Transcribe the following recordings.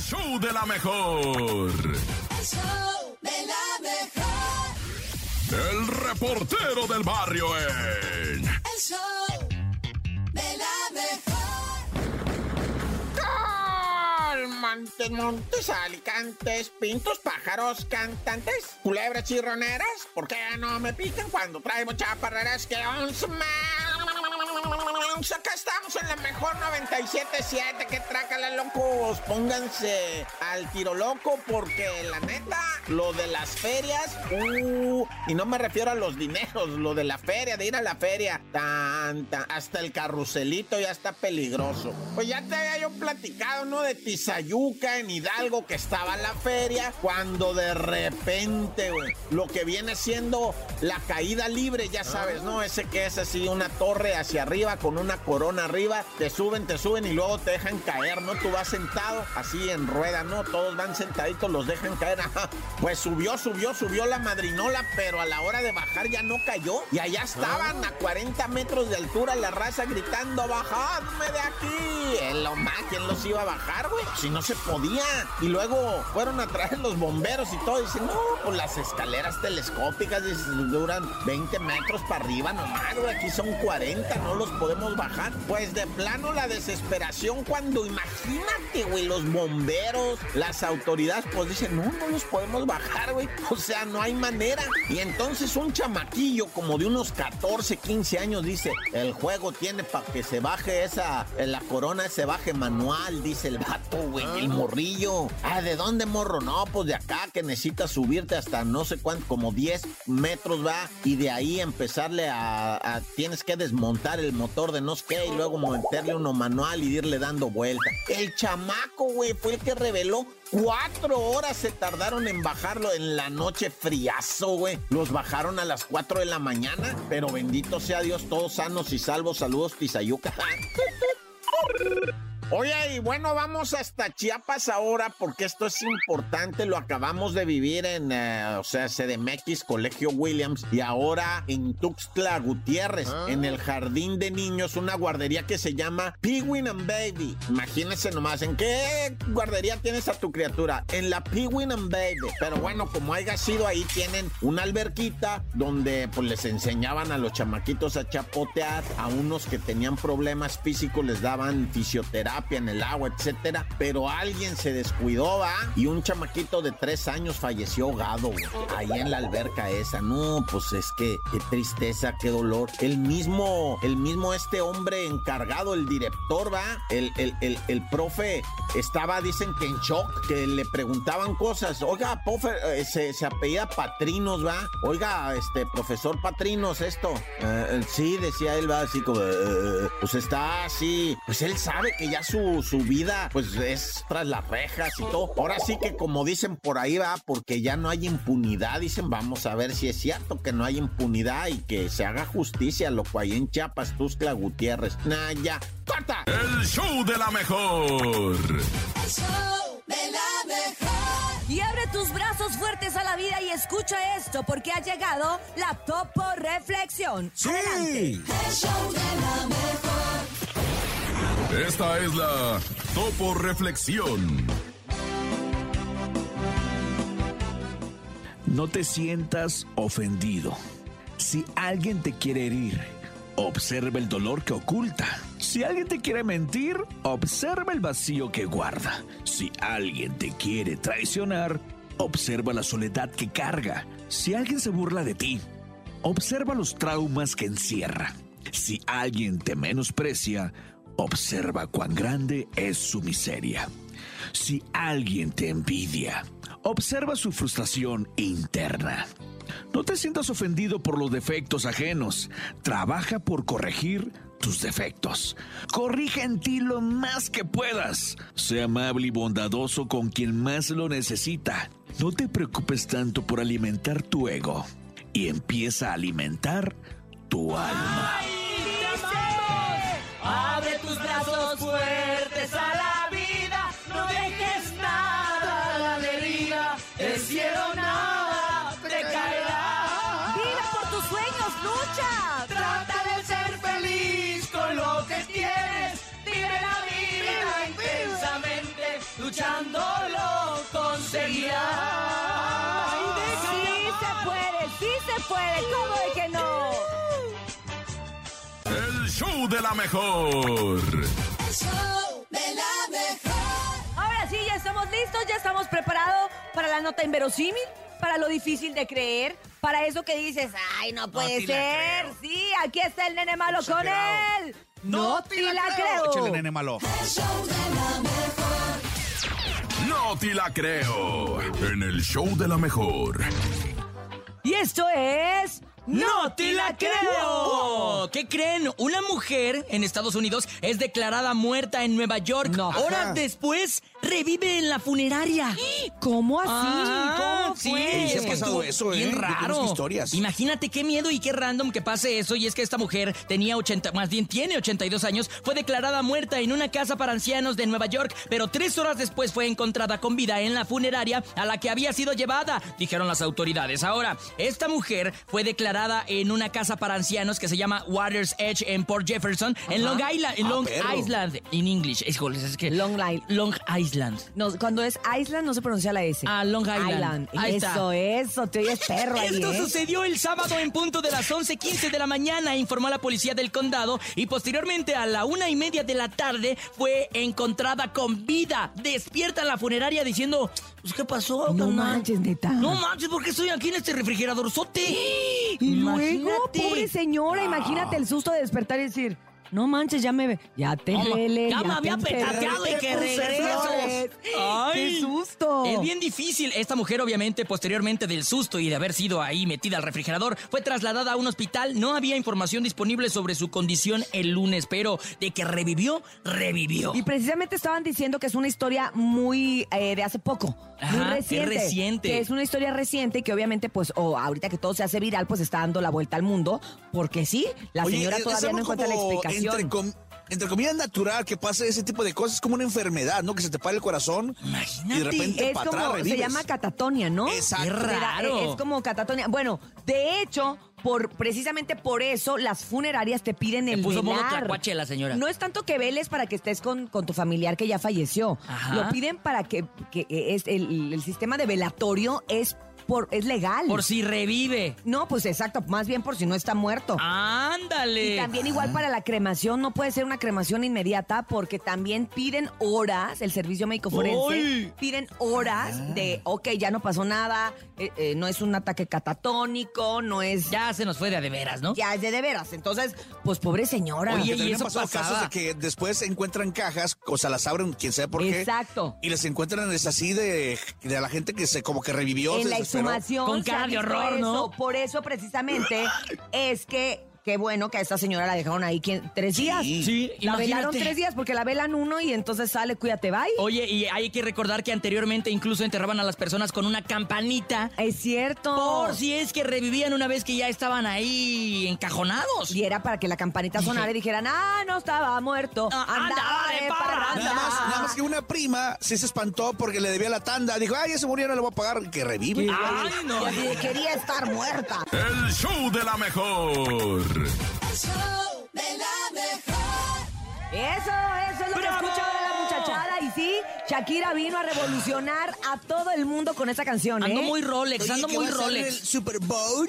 El show de la mejor. El show de la mejor. El reportero del barrio en. El show de la mejor. Montes, montes, alicantes, pintos, pájaros, cantantes, culebras chirroneras. ¿Por qué no me pican cuando traigo chaparreras que once Acá estamos en la mejor 97.7. Que trácala, locos. Pónganse al tiro loco porque la neta, lo de las ferias, uh, y no me refiero a los dineros, lo de la feria, de ir a la feria, tan, tan, hasta el carruselito ya está peligroso. Pues ya te había yo platicado, ¿no? De Tizayuca en Hidalgo que estaba en la feria, cuando de repente, güey, lo que viene siendo la caída libre, ya sabes, ¿no? Ese que es así una torre hacia arriba con una corona arriba, te suben, te suben y luego te dejan caer, ¿no? Tú vas sentado así en rueda, ¿no? Todos van sentaditos, los dejan caer. Pues subió, subió, subió la madrinola, pero a la hora de bajar ya no cayó. Y allá estaban a 40 metros de altura la raza gritando, bajadme de aquí. En lo más, ¿quién los iba a bajar, güey? Si no se podía. Y luego fueron a traer los bomberos y todo. Y dicen, no, pues las escaleras telescópicas duran 20 metros para arriba nomás, güey. Aquí son 40, no los podemos bajar. Pues de plano la desesperación cuando imagínate, güey, los bomberos, las autoridades, pues dicen, no, no los podemos bajar, güey. O sea, no hay manera. Y entonces un chamaquillo como de unos 14, 15 años dice, el juego tiene para que se baje esa, la corona se baje manual, dice el vato, güey, el morrillo. Ah, ¿de dónde morro? No, pues de acá que necesitas subirte hasta no sé cuánto, como 10 metros va, y de ahí empezarle a, a tienes que desmontar el motor de no sé qué y luego meterle uno manual y irle dando vuelta. El chamaco, güey, fue el que reveló Cuatro horas se tardaron en bajarlo en la noche friazo, güey. Los bajaron a las cuatro de la mañana, pero bendito sea Dios, todos sanos y salvos. Saludos, Tizayuca. Oye, y bueno, vamos hasta Chiapas ahora porque esto es importante. Lo acabamos de vivir en, eh, o sea, CDMX, Colegio Williams, y ahora en Tuxtla Gutiérrez, en el Jardín de Niños, una guardería que se llama Penguin and Baby. Imagínense nomás, ¿en qué guardería tienes a tu criatura? En la Penguin and Baby. Pero bueno, como haya sido ahí, tienen una alberquita donde pues les enseñaban a los chamaquitos a chapotear, a unos que tenían problemas físicos les daban fisioterapia en el agua, etcétera. Pero alguien se descuidó, ¿va? Y un chamaquito de tres años falleció ahogado, güey, ahí en la alberca esa. No, pues es que qué tristeza, qué dolor. El mismo, el mismo este hombre encargado, el director, ¿va? El, el, el, el profe estaba, dicen que en shock, que le preguntaban cosas. Oiga, profe, eh, se, se apellida Patrinos, ¿va? Oiga, este, profesor Patrinos, esto. Eh, sí, decía él, va así como, eh, pues está así. Pues él sabe que ya su, su vida, pues es tras las rejas y todo. Ahora sí que como dicen por ahí va, porque ya no hay impunidad, dicen, vamos a ver si es cierto que no hay impunidad y que se haga justicia, lo cual en Chiapas, Tuzcla Gutiérrez. Nah, ya, corta. El show de la mejor. El show de la mejor. Y abre tus brazos fuertes a la vida y escucha esto porque ha llegado la Topo Reflexión. Adelante. El show de la mejor. Esta es la Topo Reflexión. No te sientas ofendido. Si alguien te quiere herir, observa el dolor que oculta. Si alguien te quiere mentir, observa el vacío que guarda. Si alguien te quiere traicionar, observa la soledad que carga. Si alguien se burla de ti, observa los traumas que encierra. Si alguien te menosprecia, observa cuán grande es su miseria. Si alguien te envidia, observa su frustración interna. No te sientas ofendido por los defectos ajenos. Trabaja por corregir tus defectos. Corrige en ti lo más que puedas. Sea amable y bondadoso con quien más lo necesita. No te preocupes tanto por alimentar tu ego y empieza a alimentar tu alma. Abre tus brazos fuertes a la vida, no dejes nada a la deriva, el cielo nada te caerá. ¡Vive por tus sueños, lucha! Trata de ser feliz con lo que tienes, vive la vida intensamente, luchándolo conseguirás. Sí se puede, sí se puede. ¿Cómo show de la mejor. El show de la mejor. Ahora sí, ya estamos listos, ya estamos preparados para la nota inverosímil, para lo difícil de creer, para eso que dices, ay, no puede ser. creo. Sí, aquí está el nene malo con él. No, te la, creo. Échale, nene malo. El show de la mejor. No te la creo. En el show de la mejor. Y esto es... ¡No te la creo! ¿Qué creen? Una mujer en Estados Unidos es declarada muerta en Nueva York. No. Horas después revive en la funeraria. ¿Cómo así? Ah, ¿Cómo sí, fue? Sí, es que ha pasado eso, ¿eh? bien raro. historias. Imagínate qué miedo y qué random que pase eso. Y es que esta mujer tenía 80, más bien tiene 82 años, fue declarada muerta en una casa para ancianos de Nueva York, pero tres horas después fue encontrada con vida en la funeraria a la que había sido llevada, dijeron las autoridades. Ahora, esta mujer fue declarada en una casa para ancianos que se llama Waters Edge en Port Jefferson, en Long Island, en Ah, Long. Island, en English. Híjoles, es que Long Island. Long Island. No, cuando es Island no se pronuncia la S. Ah, Long Island. Ahí está. Eso, eso, te oyes perro ahí, Esto ¿eh? sucedió el sábado en punto de las 11.15 de la mañana, informó la policía del condado, y posteriormente a la una y media de la tarde fue encontrada con vida, despierta en la funeraria diciendo, pues, ¿qué pasó? No carnal? manches, neta. No manches, ¿por qué estoy aquí en este refrigerador sote? Y luego, pobre señora, imagínate el susto de despertar y decir, no manches, ya me... Ya te Ya me había petateado y que regreso. Ay. ¡Qué susto! Es bien difícil. Esta mujer, obviamente, posteriormente del susto y de haber sido ahí metida al refrigerador, fue trasladada a un hospital. No había información disponible sobre su condición el lunes, pero de que revivió, revivió. Y precisamente estaban diciendo que es una historia muy eh, de hace poco, Ajá, muy es reciente. Que es una historia reciente y que obviamente, pues, o ahorita que todo se hace viral, pues está dando la vuelta al mundo. Porque sí, la Oye, señora es todavía no encuentra la como Entre, com- entre comillas natural que pase ese tipo de cosas, es como una enfermedad, ¿no? Que se te para el corazón Imagínate. y de repente Es para como, atrás se llama catatonia, ¿no? Exacto. Era- raro. Es como catatonia. Bueno, de hecho, por precisamente por eso las funerarias te piden el puso modo velar. tlacuache la señora. No es tanto que veles para que estés con, con tu familiar que ya falleció. Ajá. Lo piden para que, que es el, el sistema de velatorio es por es legal. Por si revive. No, pues exacto, más bien por si no está muerto. Ándale. Y también igual para la cremación, no puede ser una cremación inmediata porque también piden horas, el servicio médico forense, ¡Ay! piden horas de, ok, ya no pasó nada, eh, eh, no es un ataque catatónico, no es... Ya, Ya se nos fue de a de veras, ¿no? es de de veras. Entonces, pues pobre señora. Oye, Que y también eso pasado pasaba. casos de que después encuentran cajas, o sea, las abren, quién sabe por qué. Exacto. Y les encuentran es así de, de la gente que se como que revivió. en se la exhumación. Con cara de eso. ¿no? Por eso precisamente es que qué bueno que a esta señora la dejaron ahí ¿quién? tres días. Sí, La velaron tres días porque la velan uno y entonces sale, cuídate, bye. Oye, y hay que recordar que anteriormente incluso enterraban a las personas con una campanita Es cierto. por si es que revivían una vez que ya estaban ahí encajonados. Y era para que la campanita sonara y dijeran, ah, no estaba muerto, Ah, andaba andaba de de parranda. Nada más, nada más que una prima sí se espantó porque le debía la tanda. Dijo, ay, ya se murió, no le voy a pagar. Que revive. Ay, no. Y así de, quería estar muerta. El show de la mejor. El show de la mejor. Eso, eso es lo ¡Bravo! que escuchaba de la muchachada. Y sí, Shakira vino a revolucionar a todo el mundo con esa canción, ¿eh? Ando muy Rolex, Oye, ando ¿qué muy va a ser el. Super Bowl?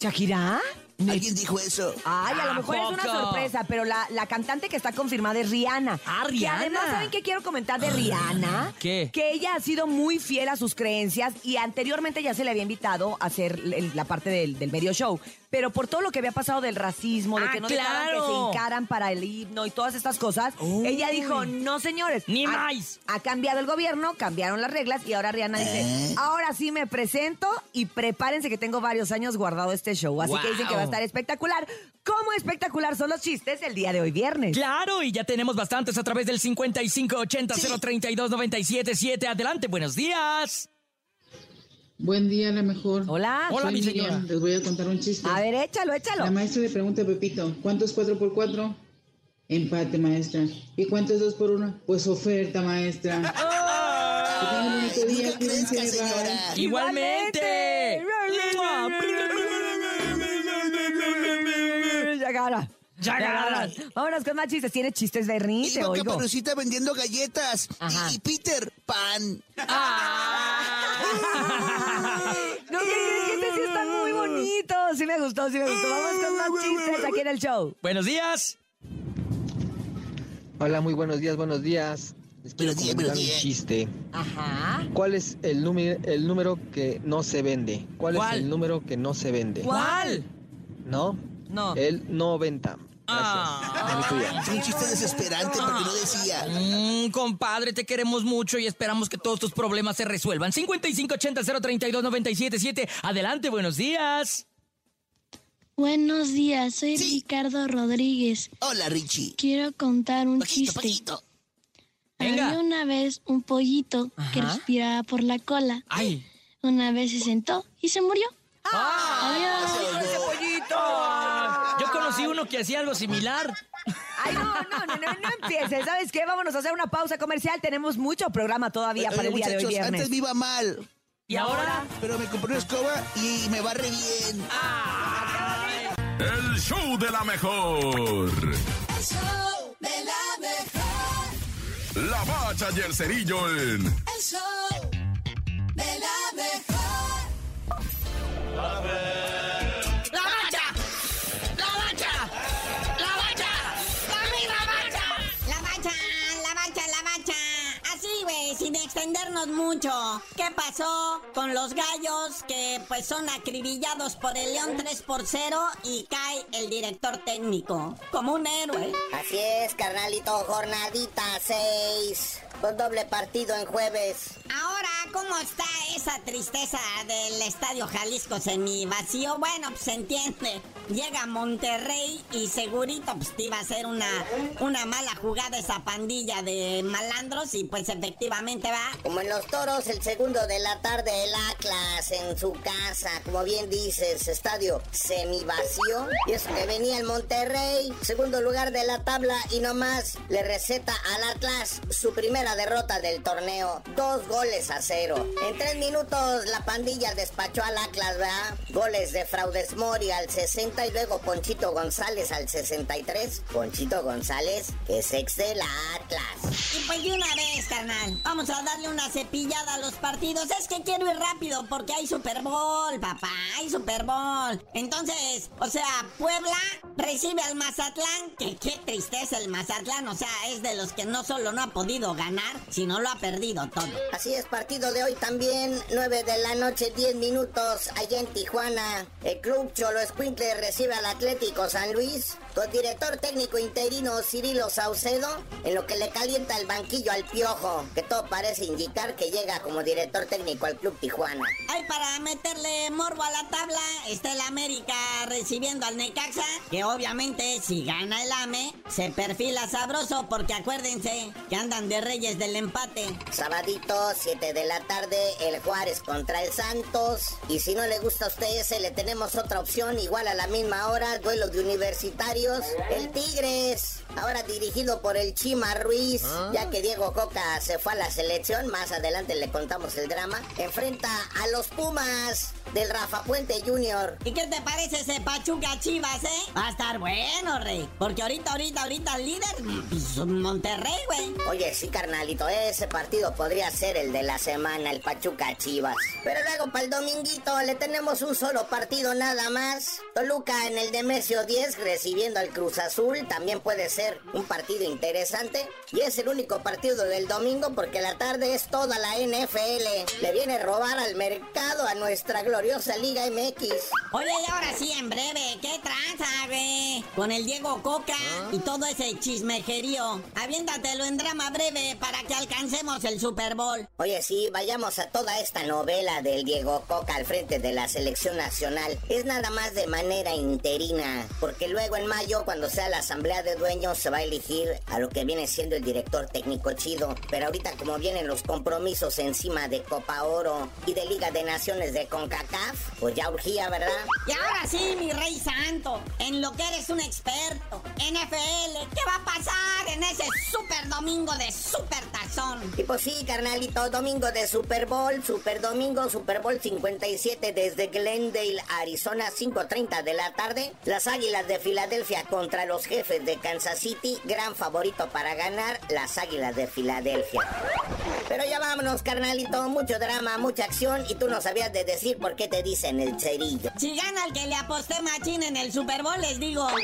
¿Shakira? ¿Alguien dijo eso? Ay, a lo ¿A mejor es una sorpresa, pero la, la cantante que está confirmada es Rihanna. Ah, Que Rihanna. además, ¿saben qué quiero comentar de Rihanna? ¿Qué? Que ella ha sido muy fiel a sus creencias y anteriormente ya se le había invitado a hacer el- la parte del, del medio show. Pero por todo lo que había pasado del racismo, de Ah, que no dejaban que se hincaran para el himno y todas estas cosas, Uy. ella dijo, no señores. Ni más. Ha cambiado el gobierno, cambiaron las reglas y ahora Rihanna dice, ahora sí me presento y prepárense que tengo varios años guardado este show. Así que dicen que va a estar espectacular. ¿Cómo espectacular son los chistes el día de hoy viernes? Claro, y ya tenemos bastantes a través del 5580-032-977. Adelante, buenos días. Buen día, a la mejor. Hola. Hola, Soy mi Miriam, señora. Les voy a contar un chiste. A ver, échalo, échalo. La maestra le pregunta a Pepito, ¿cuánto es 4 por 4? Empate, maestra. ¿Y cuánto es 2 por 1? Pues oferta, maestra. Que tengan un bonito día, cuídense, bye. Igualmente. Shakira. Ya ganas. Vámonos con más chistes. ¿Tienes chistes, Bernie? Te Iba oigo. Caperucita vendiendo galletas. Ajá. Y, y Peter, pan. No, ¿qué crees que este sí está muy bonito? Sí me gustó, sí me gustó. Vamos con más chistes aquí en el show. Buenos días. Hola, muy buenos días, buenos días. Les quiero Buenos comentar un chiste. Ajá. ¿Cuál es el número, el número que no se vende? ¿Cuál, ¿Cuál? es el número que no se vende? ¿Cuál? ¿No? No. El 90. Ah. Es un chiste desesperante porque no decía. Mm, compadre, te queremos mucho y esperamos que todos tus problemas se resuelvan. 5580-032-977. Adelante, buenos días. Buenos días, soy Sí. Ricardo Rodríguez. Hola, Richie. Quiero contar un Pajito, chiste. pajito. Venga. Había una vez un pollito que respiraba por la cola. Ay. Una vez se sentó y se murió. Ah. Adiós. ¡Ese pollito! Conocí uno que hacía algo similar. Ay, no, no, no, no, no empieces. ¿Sabes qué? Vámonos a hacer una pausa comercial. Tenemos mucho programa todavía para Oye, el día de hoy viernes. antes iba mal. ¿Y ahora? Pero me compré una escoba y me barre bien. El show de la mejor. El show de la mejor. La bacha y el cerillo en El show de la mejor. Sin extendernos mucho. ¿Qué pasó con los gallos que pues son acribillados por el León 3 por 0 y cae el director técnico? Como un héroe. Así es, carnalito, jornadita 6. Con doble partido en jueves. Ahora, ¿cómo está esa tristeza del Estadio Jalisco semi vacío? Bueno, pues se entiende. Llega Monterrey y segurito pues te iba a ser una, una mala jugada esa pandilla de malandros y pues efectivamente va. Como en los toros, el segundo de la tarde, el Atlas en su casa. Como bien dices, estadio semivacío. Y eso que venía el Monterrey, segundo lugar de la tabla. Y nomás le receta al Atlas su primera derrota del torneo. Dos goles a cero. En tres minutos la pandilla despachó al Atlas, ¿verdad? Goles de Fraudes Mori al 60 y luego Ponchito González al 63. Ponchito González, que es ex del Atlas. Y pues de una vez, carnal, vamos a darle una cepillada a los partidos. Es que quiero ir rápido porque hay Super Bowl, papá, hay Super Bowl. Entonces, o sea, Puebla recibe al Mazatlán, que qué tristeza el Mazatlán, o sea, es de los que no solo no ha podido ganar, sino lo ha perdido todo. Así es, partido de hoy también, 9 de la noche, 10 minutos, allá en Tijuana. El club Cholo Escuincle recibe al Atlético San Luis, con director técnico interino Cirilo Saucedo, en lo que le calienta el banquillo al piojo, que todo parece indicar que llega como director técnico al club Tijuana. Ay, para meterle morbo a la tabla, está el América recibiendo al Necaxa, que obviamente si gana el AME, se perfila sabroso, porque acuérdense que andan de reyes del empate. Sabadito, 7 de la tarde, el Juárez contra el Santos. Y si no le gusta a usted ese, le tenemos otra opción, igual a la misma hora, duelo de El Tigres, ahora dirigido por el Chima Ruiz, ya que Diego Coca se fue a la selección, más adelante le contamos el drama. Enfrenta a los Pumas del Rafa Puente Jr. ¿Y qué te parece ese Pachuca Chivas, eh? Va a estar bueno, rey. Porque ahorita, ahorita, ahorita el líder, pues, Monterrey, güey. Oye, sí, carnalito, ese partido podría ser el de la semana, el Pachuca Chivas. Pero luego para el dominguito le tenemos un solo partido nada más. Toluca en el Demesio 10 recibiendo al Cruz Azul. También puede ser un partido interesante. Y es el único partido del domingo porque la tarde es toda la NFL. Le viene a robar al mercado a nuestra gloriosa Liga MX. Oye, y ahora sí, en breve, ¿qué tranza, güey? Con el Diego Coca y todo ese chismejerío. Aviéntatelo en drama breve para que alcancemos el Super Bowl. Oye, sí, vayamos a toda esta novela del Diego Coca al frente de la selección nacional. Es nada más de manera interina, porque luego en mayo, cuando sea la asamblea de dueños, se va a elegir a lo que viene siendo el director técnico chido. Pero ahorita, como vienen los compromisos encima de Copa Oro y de Liga de Naciones de CONCACAF, pues ya urgía, ¿verdad? Y ahora sí, mi rey santo, en lo que eres un experto, NFL, ¿qué va a pasar en ese super domingo de super razón. Y pues sí, carnalito, domingo de Super Bowl, Super Domingo, Super Bowl 57 desde Glendale, Arizona, 5.30 de la tarde. Las Águilas de Filadelfia contra los jefes de Kansas City, gran favorito para ganar, las Águilas de Filadelfia. Pero ya vámonos, carnalito, mucho drama, mucha acción y tú no sabías de decir por qué te dicen el cerillo. Si gana el que le aposté machín en el Super Bowl, les digo.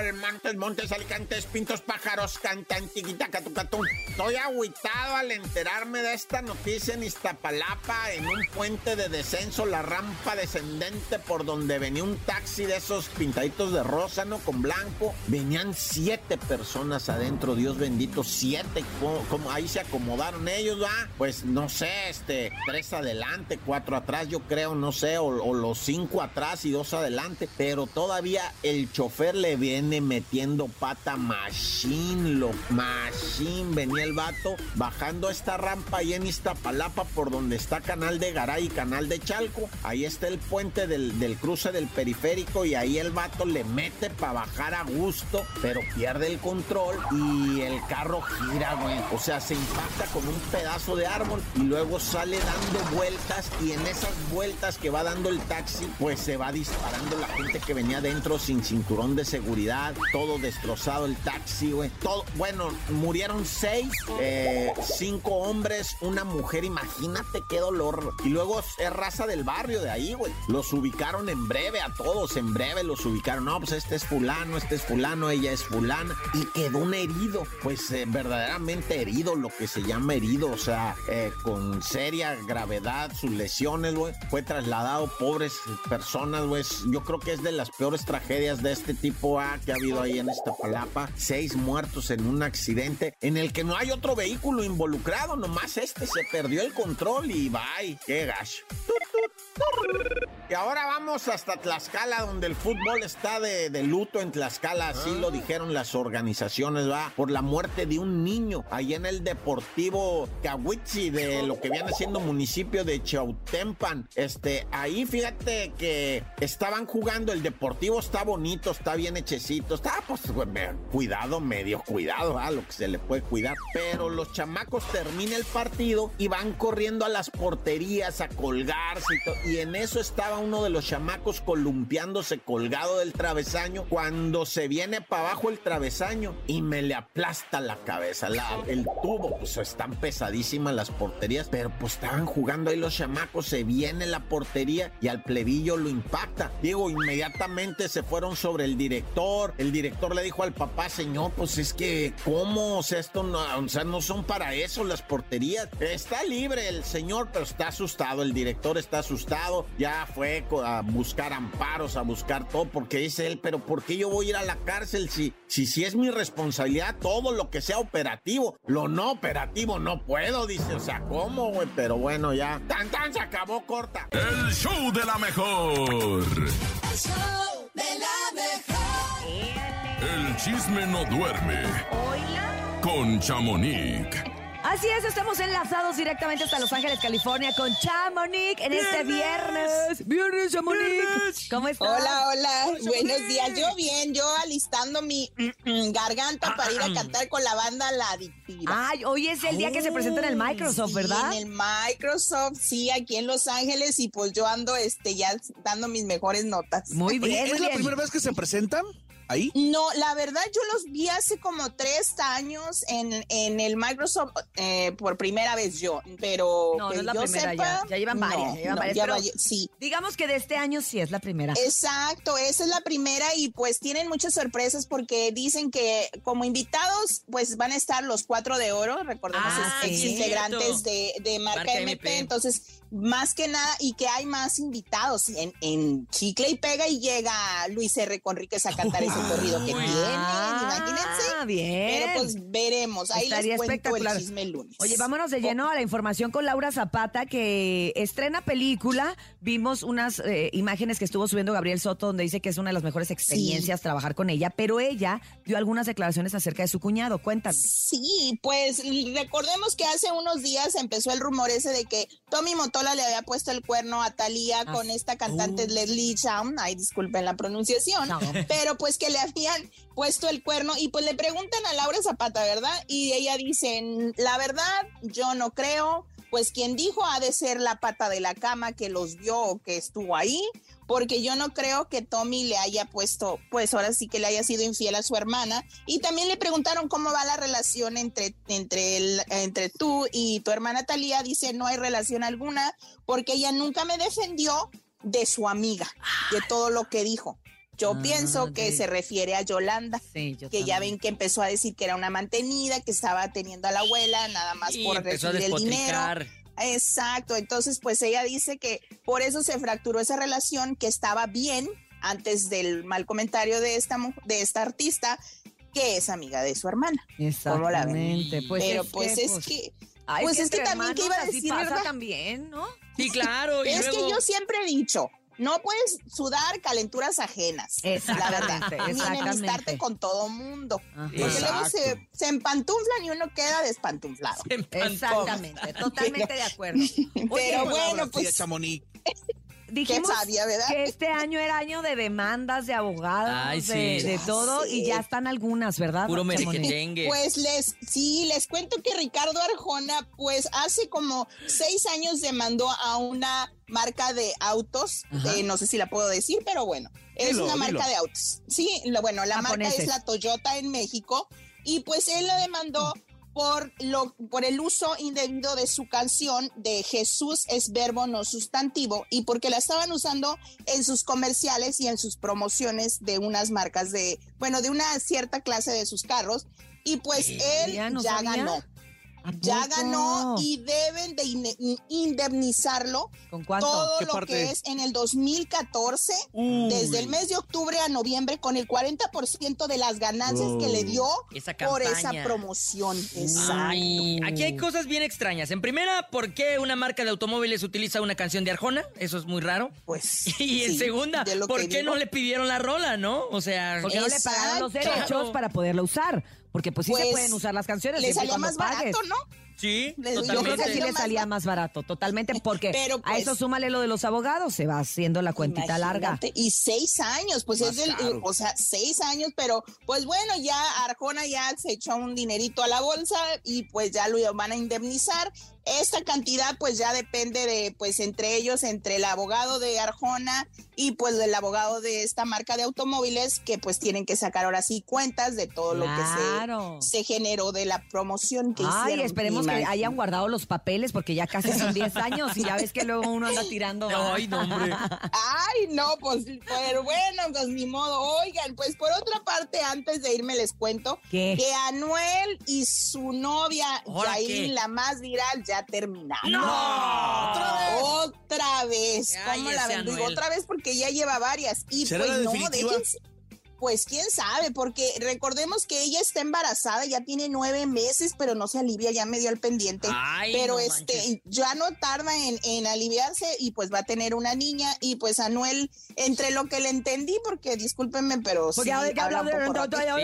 Montes, montes, alicantes, pintos, pájaros, cantan, tiquitaca, tucatún. Estoy agüitado al enterarme de esta noticia en Iztapalapa, en un puente de descenso, la rampa descendente por donde venía un taxi de esos pintaditos de rosa, ¿no? Con blanco. Venían siete personas adentro, Dios bendito, siete. ¿Cómo, ahí se acomodaron ellos, va? Pues no sé, este, tres adelante, cuatro atrás, yo creo, no sé, o, o los cinco atrás y dos adelante. Pero todavía el chofer le viene metiendo pata machine, lo machine. Venía el vato bajando esta rampa ahí en Iztapalapa por donde está Canal de Garay y Canal de Chalco. Ahí está el puente del, del cruce del periférico y ahí el vato le mete para bajar a gusto, pero pierde el control y el carro gira, güey. O sea, se impacta con un pedazo de árbol y luego sale dando vueltas y en esas vueltas que va dando el taxi, pues se va disparando la gente que venía dentro sin cinturón de seguridad, todo destrozado el taxi, güey. Todo, bueno, murieron seis, eh, cinco hombres, una mujer, imagínate qué dolor. Y luego es raza del barrio de ahí, güey. Los ubicaron en breve a todos, en breve los ubicaron. No, pues este es fulano, este es fulano, ella es fulana. Y quedó un herido, pues eh, verdaderamente herido, lo que se llama herido, o sea, eh, con seria gravedad, sus lesiones, güey. Fue trasladado, pobres personas, güey. Yo creo que es de las peores tragedias de este tipo A que ha habido ahí en esta palapa. Seis muertos en un accidente en el que no hay otro vehículo involucrado, nomás este se perdió el control y bye. Qué gacho. Y ahora vamos hasta Tlaxcala, donde el fútbol está de, de luto en Tlaxcala, así lo dijeron las organizaciones, va, por la muerte de un niño ahí en el Deportivo Cahuitzi, de lo que viene siendo municipio de Chautempan. Este, ahí fíjate que estaban jugando, el Deportivo está bonito, está bien hechecito, está pues cuidado, medio cuidado, a lo que se le puede cuidar, pero los chamacos termina el partido y van corriendo a las porterías a colgarse y, to- y en eso estaba uno de los chamacos columpiándose colgado del travesaño cuando se viene para abajo el travesaño y me le aplasta la cabeza, el tubo, pues están pesadísimas las porterías, pero pues estaban jugando ahí los chamacos, se viene la portería y al plebillo lo impacta. Digo, inmediatamente se fueron sobre el director, el director le dijo al papá, señor, pues es que, ¿cómo? O sea, esto no, o sea, no son para eso las porterías. Está libre el señor, pero está asustado, el director está asustado, ya fue a buscar amparos, a buscar todo, porque dice él, pero ¿por qué yo voy a ir a la cárcel si, si, si es mi responsabilidad todo lo que sea operativo? Lo no operativo no puedo, dice, o sea, ¿cómo, güey? Pero bueno, ya, tan tan se acabó corta. El show de la mejor. El show de la mejor. Chisme no duerme. Con Chamonix. Así es, estamos enlazados directamente hasta Los Ángeles, California con Chamonix en este viernes. Viernes, Chamonix. ¿Cómo estás? Hola, hola, buenos días. Yo bien, yo alistando mi mm, mm, garganta para ir a cantar con la banda La Adictiva. Ay, hoy es el día que se presenta en el Microsoft, Sí, ¿verdad? En el Microsoft, sí, aquí en Los Ángeles y pues yo ando este ya dando mis mejores notas. Muy Oye, ¿Es la primera vez que se presentan ahí? No, la verdad yo los vi hace como tres años en, en el Microsoft eh, por primera vez yo, pero No, es la yo primera sepa, ya. Ya llevan varias, no, ya llevan no, varias. ya pero vaya- sí. Digamos que de este año sí es la primera. Exacto, esa es la primera y pues tienen muchas sorpresas porque dicen que como invitados pues van a estar los cuatro de oro, recordemos Ah, ex sí. integrantes de, de marca, Marca MP, MP. entonces más que nada y que hay más invitados en, en chicle y pega y llega Luis R. Conríquez a cantar ese corrido que tiene, Ah, imagínense. bien. Pero pues veremos. Ahí Estaría les cuento espectacular. el chisme el lunes. Oye, vámonos de lleno a la información con Laura Zapata, que estrena película. Vimos unas eh, imágenes que estuvo subiendo Gabriel Soto, donde dice que es una de las mejores experiencias trabajar con ella, pero ella dio algunas declaraciones acerca de su cuñado. Cuéntanos. Sí, pues recordemos que hace unos días empezó el rumor ese de que Tommy Le había puesto el cuerno a Thalía Ah. con esta cantante Uh. Leslie Chown, ay disculpen la pronunciación, pero pues que le habían puesto el cuerno y pues le preguntan a Laura Zapata, ¿verdad? Y ella dice, la verdad, yo no creo, pues quien dijo ha de ser la pata de la cama que los vio o que estuvo ahí, porque yo no creo que Tommy le haya puesto, pues ahora sí que le haya sido infiel a su hermana. Y también le preguntaron cómo va la relación entre, entre, el- entre tú y tu hermana Talía. Dice, no hay relación alguna, porque ella nunca me defendió de su amiga, de todo lo que dijo. Yo Ah, pienso que se refiere a Yolanda, Sí, yo que ya ven que empezó a decir que era una mantenida, que estaba teniendo a la abuela nada más Y por recibir el dinero. Exacto, entonces pues ella dice que por eso se fracturó esa relación, que estaba bien antes del mal comentario de esta, de esta artista, que es amiga de su hermana. Exactamente. Pues Pero es pues que, es pues, que, ay, pues es que también que iba a decir, pasa ¿verdad? también, ¿no? Sí, claro. Y es luego... que yo siempre he dicho, no puedes sudar calenturas ajenas, la verdad, Exactamente, ni enemistarte exactamente. con todo mundo, Ajá. porque luego se, se empantuflan y uno queda despantuflado. Exactamente, totalmente de acuerdo. Oye, Pero bueno, pues Chamonix. Dijimos sabia, ¿verdad? que este año era año de demandas, de abogados, Ay, de, sí. de Ya todo, y ya están algunas, ¿verdad? Puro. Pues les, sí, les cuento que Ricardo Arjona, pues hace como seis años demandó a una marca de autos, eh, no sé si la puedo decir, pero bueno, es Dilo, una dilo. marca de autos. Sí, lo, bueno, la marca es la Toyota en México y pues él la demandó por, lo, por el uso indebido de su canción de Jesús es verbo no sustantivo y porque la estaban usando en sus comerciales y en sus promociones de unas marcas de, bueno, de una cierta clase de sus carros. Y pues él Ya no ya ganó. ¿A Ya ganó y deben de indemnizarlo ¿Con cuánto? todo ¿Qué lo parte? que es en el 2014, desde el mes de octubre a noviembre, con el 40% de las ganancias que le dio Esa por esa promoción. Exacto. Ay, aquí hay cosas bien extrañas. En primera, ¿por qué una marca de automóviles utiliza una canción de Arjona? Eso es muy raro. Pues. Y en sí, segunda, de lo ¿por qué digo. no le pidieron la rola, no? O sea, Porque no le pagaron los derechos para poderla usar. Porque pues sí se Pues, pueden usar las canciones. Le salió más barato, ¿no? Sí, yo creo que sí le salía más barato, totalmente, porque Pero, a pues, eso súmale lo de los abogados, se va haciendo la cuentita larga. Y seis años, pues Más es del, caro. o sea, seis años, pero pues bueno, ya Arjona ya se echó un dinerito a la bolsa y pues ya lo van a indemnizar. Esta cantidad pues ya depende de, pues entre ellos, entre el abogado de Arjona y pues el abogado de esta marca de automóviles que pues tienen que sacar ahora sí cuentas de todo Claro. lo que se, se generó de la promoción que Ay, hicieron. esperemos que hayan guardado los papeles porque ya casi son 10 años y ya ves que luego uno anda tirando. Ay, no, hombre. Ay, no, pues, pero bueno, pues ni modo. Oigan, pues por otra parte, antes de irme les cuento ¿Qué? que Anuel y su novia, ¿Ahora Yailin, qué? la más viral, ya terminaron. ¡No! Otra vez. Ay, ¿Cómo la ese ven? Digo, Anuel. otra vez porque ya lleva varias. Y ¿Será pues no, definitiva? déjense. Pues quién sabe, porque recordemos que ella está embarazada, ya tiene nueve meses, pero no se alivia, ya me dio el pendiente. Ay, pero no este, manches. ya no tarda en, en aliviarse y pues va a tener una niña. Y pues Anuel, entre lo que le entendí, porque discúlpenme, pero Porque sí, habla un de... poco. Pues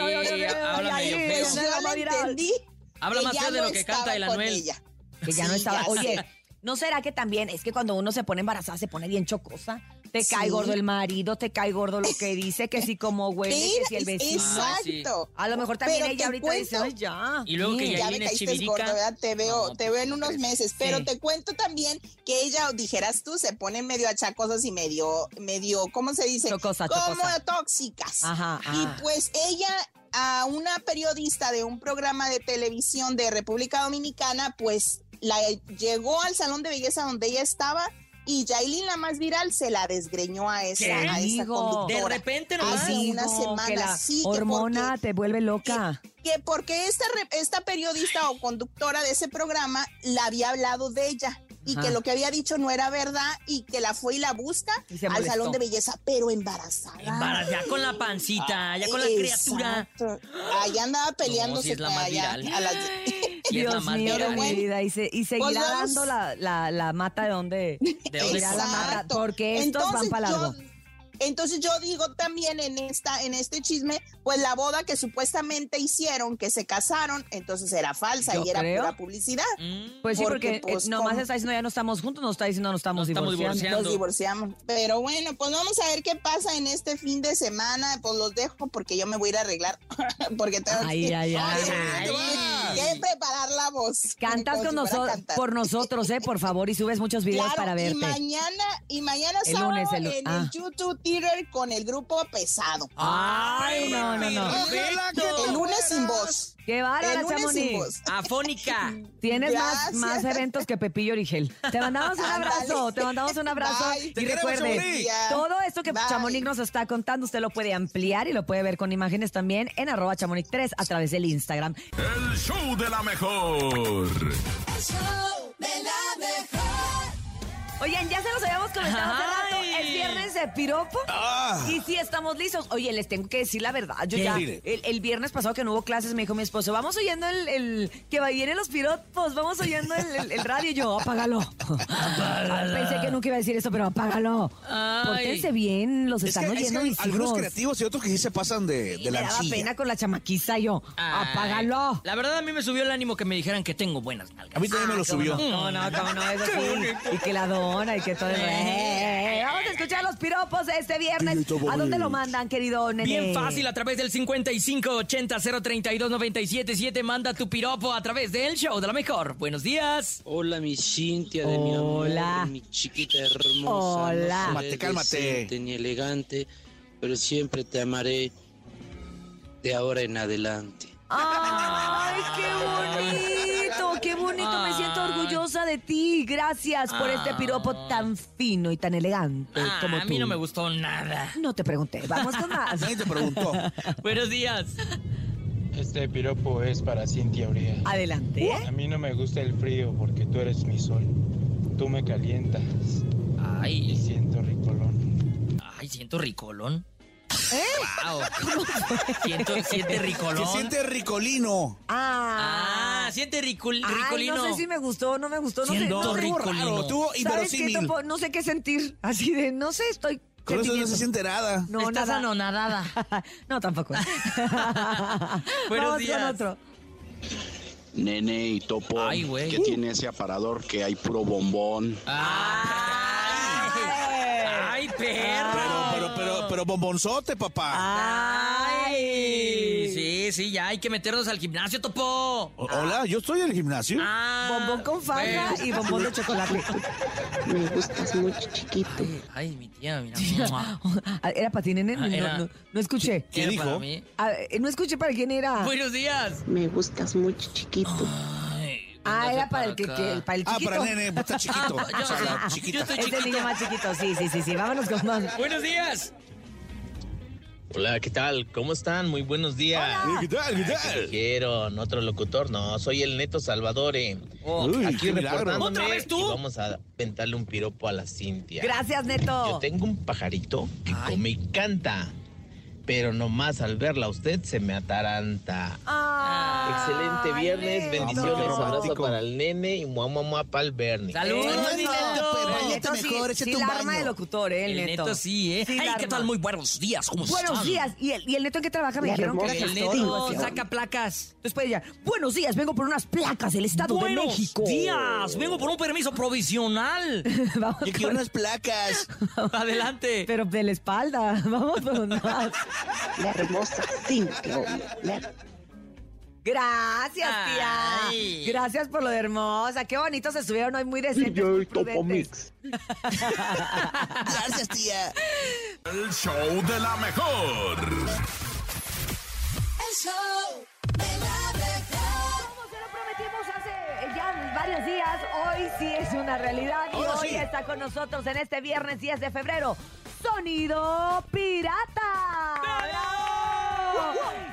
entendí Habla más de no lo que canta estaba el Anuel. ella. Que ya no estaba. ya Oye. ¿no será que también es que cuando uno se pone embarazada se pone bien chocosa? Te Sí. cae gordo el marido, te cae gordo lo que dice, que si como huele, que si el vecino. Ah, sí. Exacto. A lo mejor también Pero ella ahorita dice, cuento- ay, ya. Y luego que Sí. ya- ya chivirica. gordo, ¿verdad? Te veo, No, te veo en unos meses, pero Sí. te cuento también que ella, dijeras tú, se pone medio achacosas y medio, medio, ¿cómo se dice? Chocosa, Como chocosa. tóxicas. Ajá, ajá. Y pues ella, a una periodista de un programa de televisión de República Dominicana, pues la llegó al salón de belleza donde ella estaba y Yailin, la más viral, se la desgreñó a esa, ¿Qué? a esa Digo. conductora. De repente nomás. Hace Digo, una semana, que la sí, que hormona porque- te vuelve loca. que porque esta, re- esta periodista o conductora de ese programa la había hablado de ella. Y Ajá. que lo que había dicho no era verdad y que la fue y la busca Y al salón de belleza, pero embarazada. Ya con la pancita, ya con la criatura. Allá andaba peleándose si es la más allá viral. a las- Y es la Dios más mío de mi vida. Y, se- y seguirá Pues dando la, la, la mata de donde. ¿De la mata, Exacto. porque estos van Entonces, para largo. yo- Entonces yo digo también en esta, en este chisme, pues la boda que supuestamente hicieron, que se casaron, entonces era falsa Yo y era creo. pura publicidad. Pues sí, porque, porque, pues, eh, nomás está diciendo ya no estamos juntos, no está diciendo no estamos, Nos estamos divorciando. Nos divorciamos. Pero bueno, pues vamos a ver qué pasa en este fin de semana. Pues los dejo porque yo me voy a ir a arreglar. porque tengo Ay, que, ay, ay. que preparar la voz. Cantas con si nosotros, por nosotros, eh, por favor, y subes muchos videos Claro, para y verte. mañana, y mañana El sábado lunes, el en ah. el YouTube Twitter con el grupo pesado. Ay, no, no, no. El lunes sin voz. Qué bárbara, El lunes sin Chamonix. voz. Afónica. Tienes más, más eventos que Pepillo Origel. Te mandamos un abrazo, te mandamos un abrazo. Bye. Y Te recuerde, todo esto que Bye. Chamonix nos está contando, usted lo puede ampliar y lo puede ver con imágenes también en arroba chamonix3 a través del Instagram. El show de la mejor. El show de la mejor. Oigan, ya se los habíamos comentado hace rato. Es viernes de piropo. Ah. Y sí, estamos listos. Oye, les tengo que decir la verdad. Yo ¿Qué? ya, el, el viernes pasado que no hubo clases, me dijo mi esposo, vamos oyendo el, el- que va- vienen los piropos, vamos oyendo el, el- el radio. Y yo, apágalo. Pensé que nunca iba a decir eso, pero apágalo. Pórtense bien, los Es están que, es que oyendo mis algunos hijos. creativos y otros que sí se pasan de, Y de me la daba chilla. pena con la chamaquiza yo. Ay, Apágalo. La verdad a mí me subió el ánimo que me dijeran que tengo buenas nalgas. A mí también me lo ¿Cómo subió. No, no, no, no, eso sí. Y que la dona y que todo el... Eh, A escuchar los piropos de este viernes. ¿A dónde lo mandan, querido nene? Bien fácil, a través del 5580-032-977. Manda tu piropo a través del show de la mejor. Buenos días. Hola, mi Cintia de mi Hola. amor, mi chiquita hermosa. Hola. No Cálmate, cálmate. decente ni elegante, pero siempre te amaré de ahora en adelante. ¡Ay, qué bonito! ¡Qué bonito! Me siento orgullosa de ti. Gracias por este piropo tan fino y tan elegante Ah, como a mí no me gustó nada. No te pregunté. Vamos con más. Nadie te preguntó. Buenos días. Este piropo es para Cintia Uría. Adelante. A mí no me gusta el frío porque tú eres mi sol. Tú me calientas y Ay, siento ricolón. ay, siento ricolón. ¿Eh? Wow. Siento, siente ricolón. Se siente ricolino. Ah. Ah, siente ricol, Ay, ricolino. no sé si me gustó, no me gustó, no sé. No sé, ricolino. Estuvo ¿Sabes qué, inverosímil. Topo? No sé qué sentir. Así de, no sé, estoy... Con eso no se siente nada. No, Estás nada. anonadada. no, tampoco. Buenos Vamos días. con otro. Nene y Topo, Ay, güey. que tiene ese aparador que hay puro bombón. ¡Ay, perro! Pero, pero, bombonzote, papá. ¡Ay! Sí, sí, ya hay que meternos al gimnasio, Topo. O- Hola, yo estoy en el gimnasio. Ah, Bombón con faja bueno. y bombón de chocolate. Me gustas mucho, chiquito. Ay, mi tía, mira. Ah, ¿Era para ti, nene? Ah, No, era- no, no escuché. ¿Qué Era dijo? para mí. Ah, no escuché para quién era. Buenos días. Me gustas mucho, chiquito. Ay, ah, era para el, que, que- para el Ah, chiquito. para el nene, pues está chiquito. Ah, yo- O sea, yo estoy Es el chiquito. niño más chiquito, sí, sí, sí, sí. Vámonos con más. Buenos días. Hola, ¿qué tal? ¿Cómo están? Muy buenos días. Eh, ¿Qué tal? ¿Qué ¿Qué tal? dijeron? Otro locutor. No, soy el Neto Salvadore. Oh, Uy, Aquí qué reportándome ¿Otra vez tú? y vamos a aventarle un piropo a la Cintia. Gracias, Yo Neto. tengo un pajarito que come y canta, pero nomás al verla a usted se me ataranta. Ay, Excelente viernes, Neto. bendiciones, abrazo romántico. para el nene y muah, muah, muah para el Bernie. Saludos, Neto. pero Neto sí, mejor, sí un la arma de locutor, ¿eh? El, El neto sí, ¿eh? Sí, Ay, ¿qué tal? Muy buenos días. ¿Cómo Buenos están? días. ¿Y el, ¿Y el neto en qué trabaja? Me dijeron que El neto saca placas. Entonces puede ya. Buenos días, vengo por unas placas del Estado de Buenos México. días. Vengo por un permiso provisional. Vamos Yo quiero con- unas placas. Adelante. Pero de la espalda. Vamos por más. La hermosa Cintia. La Gracias, tía. Ay. Gracias por lo de hermosa. Qué bonito se estuvieron hoy muy decentes. muy prudentes. Gracias, tía. El show de la mejor. El show de la mejor. Como se lo prometimos hace eh, ya varios días, hoy sí es una realidad y hoy sí. está con nosotros en este viernes 10 de febrero. Sonido Pirata.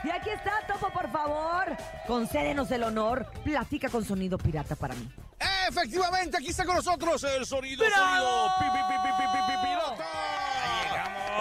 Y aquí está, Topo, por favor. Concédenos el honor. Platica con Sonido Pirata para mí. Efectivamente, aquí está con nosotros el Sonido, sonido pi, pi, pi, Pirata.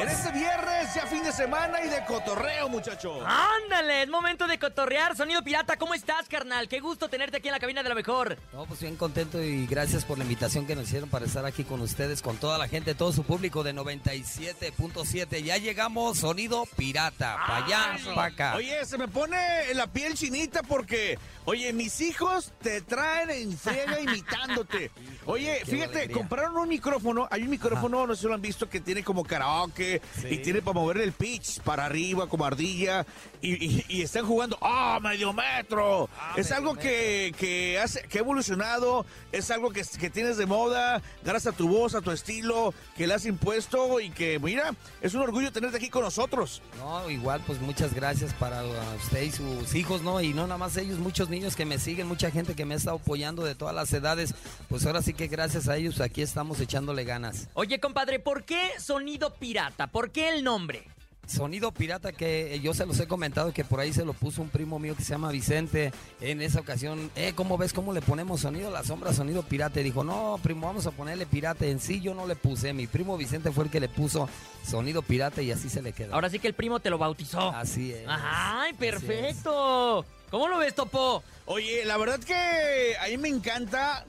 En este viernes, ya fin de semana y de cotorreo, muchachos. Ándale, es momento de cotorrear. Sonido Pirata, ¿cómo estás, carnal? Qué gusto tenerte aquí en la cabina de la mejor. No, pues bien contento y gracias por la invitación que nos hicieron para estar aquí con ustedes, con toda la gente, todo su público de 97.7. Ya llegamos, sonido pirata, para allá, para acá. Oye, se me pone la piel chinita porque, oye, mis hijos te traen en friega imitándote. Oye, Qué fíjate, alegría. compraron un micrófono. Hay un micrófono, no sé si lo han visto, que tiene como karaoke Sí. y tiene para mover el pitch para arriba, como ardilla. Y, y- y están jugando, ¡ah, medio metro! es medio algo que, que, hace, que ha evolucionado, es algo que, que tienes de moda, gracias a tu voz, a tu estilo, que le has impuesto y que, mira, es un orgullo tenerte aquí con nosotros. No, igual, pues muchas gracias para usted y sus hijos, ¿no? Y no nada más ellos, muchos niños que me siguen, mucha gente que me ha estado apoyando de todas las edades. Pues ahora sí que gracias a ellos aquí estamos echándole ganas. Oye, compadre, ¿por qué Sonido Pirata? ¿Por qué el nombre? Sonido pirata que yo se los he comentado que por ahí se lo puso un primo mío que se llama Vicente en esa ocasión. Eh, ¿cómo ves cómo le ponemos sonido a la sombra, sonido pirata? Y dijo, no, primo, vamos a ponerle pirata. En sí yo no le puse, mi primo Vicente fue el que le puso sonido pirata y así se le quedó. Ahora sí que el primo te lo bautizó. Así es. ¡Ay, perfecto! ¿Cómo lo ves, Topo? Oye, la verdad que a mí me encanta,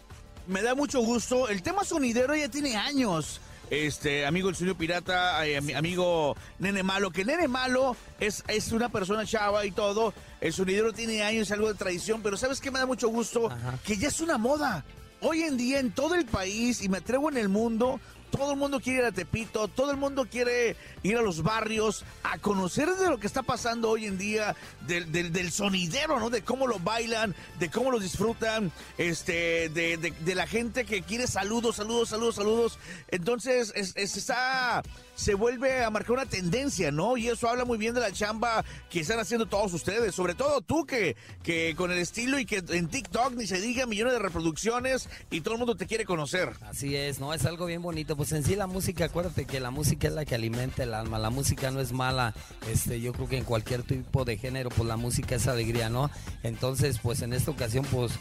me da mucho gusto. El tema sonidero ya tiene años. Este, amigo el sonido pirata, eh, ami- amigo Nene Malo, que Nene Malo es, es una persona chava y todo. El sonidero tiene años, algo de tradición, pero ¿sabes qué me da mucho gusto? Que ya es una moda. Hoy en día en todo el país, y me atrevo en el mundo, todo el mundo quiere ir a Tepito, todo el mundo quiere ir a los barrios a conocer de lo que está pasando hoy en día, del, sonidero, ¿no? De cómo lo bailan, de cómo lo disfrutan, este, de, de- de la gente que quiere saludos, saludos, saludos, saludos. Entonces, es, es- está, se vuelve a marcar una tendencia, ¿no? Y eso habla muy bien de la chamba que están haciendo todos ustedes, sobre todo tú que, que con el estilo y que en TikTok ni se diga millones de reproducciones y todo el mundo te quiere conocer. Así es, ¿no? Es algo bien bonito. Pues en sí la música, acuérdate que la música es la que alimenta el alma. La música no es mala. Este, yo creo que en cualquier tipo de género, pues la música es alegría, ¿no? Entonces, pues en esta ocasión, pues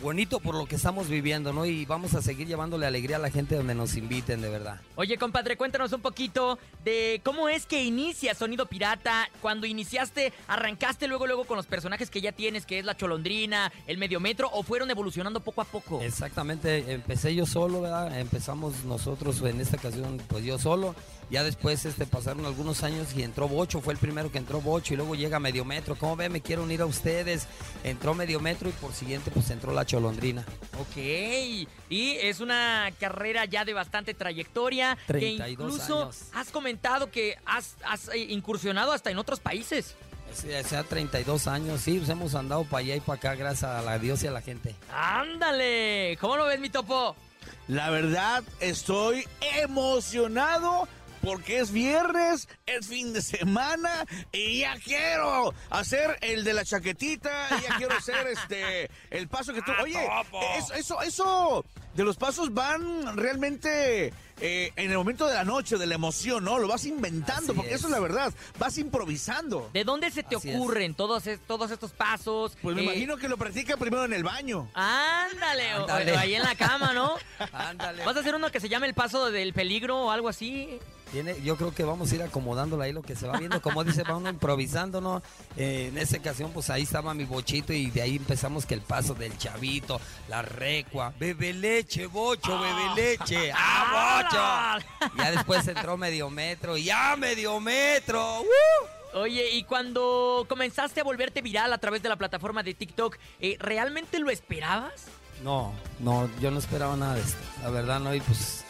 bonito por lo que estamos viviendo, ¿no? Y vamos a seguir llevándole alegría a la gente donde nos inviten, de verdad. Oye, compadre, cuéntanos un poquito de cómo es que inicia Sonido Pirata. Cuando iniciaste, ¿arrancaste luego luego con los personajes que ya tienes, que es la Cholondrina, el Medio Metro, o fueron evolucionando poco a poco? Exactamente, empecé yo solo, ¿verdad? Empezamos nosotros en esta ocasión, pues yo solo. Ya después este, pasaron algunos años y entró Bocho, fue el primero que entró Bocho y luego llega Medio Metro. ¿Cómo ve? Me quiero unir a ustedes. Entró Medio Metro y por siguiente pues entró la Cholondrina. Ok, y es una carrera ya de bastante trayectoria. 32 que incluso años. has comentado que has, has, eh, incursionado hasta en otros países. Sí, Hace 32 años, sí, pues hemos andado para allá y para acá gracias a la Dios y a la gente. ¡Ándale! ¿Cómo lo ves, mi topo? La verdad, estoy emocionado porque es viernes, es fin de semana y ya quiero hacer el de la chaquetita, y ya quiero hacer este el paso que tú. Oye, eso, eso, eso de los pasos van realmente eh, en el momento de la noche, de la emoción, ¿no? Lo vas inventando, Así porque eso es. la verdad. Vas improvisando. ¿De dónde se te Así es. ocurren todos, es- todos estos pasos? Pues me Eh, imagino que lo practica primero en el baño. Ándale, o- Ándale. o ahí en la cama, ¿no? Ándale. ¿Vas a hacer uno que se llame el paso del peligro o algo así? Tiene, yo creo que vamos a ir acomodándolo ahí lo que se va viendo, como dice, va uno improvisando, ¿no? Eh, en esa ocasión, pues ahí estaba mi bochito y de ahí empezamos que el paso del chavito, la recua, bebe leche, bocho, bebe leche, ¡ah, bocho! Ya después entró medio metro, ¡ya medio metro! ¡Uh! Oye, y cuando comenzaste a volverte viral a través de la plataforma de TikTok, eh, ¿realmente lo esperabas? No, no, yo no esperaba nada de esto, la verdad, ¿no? Y pues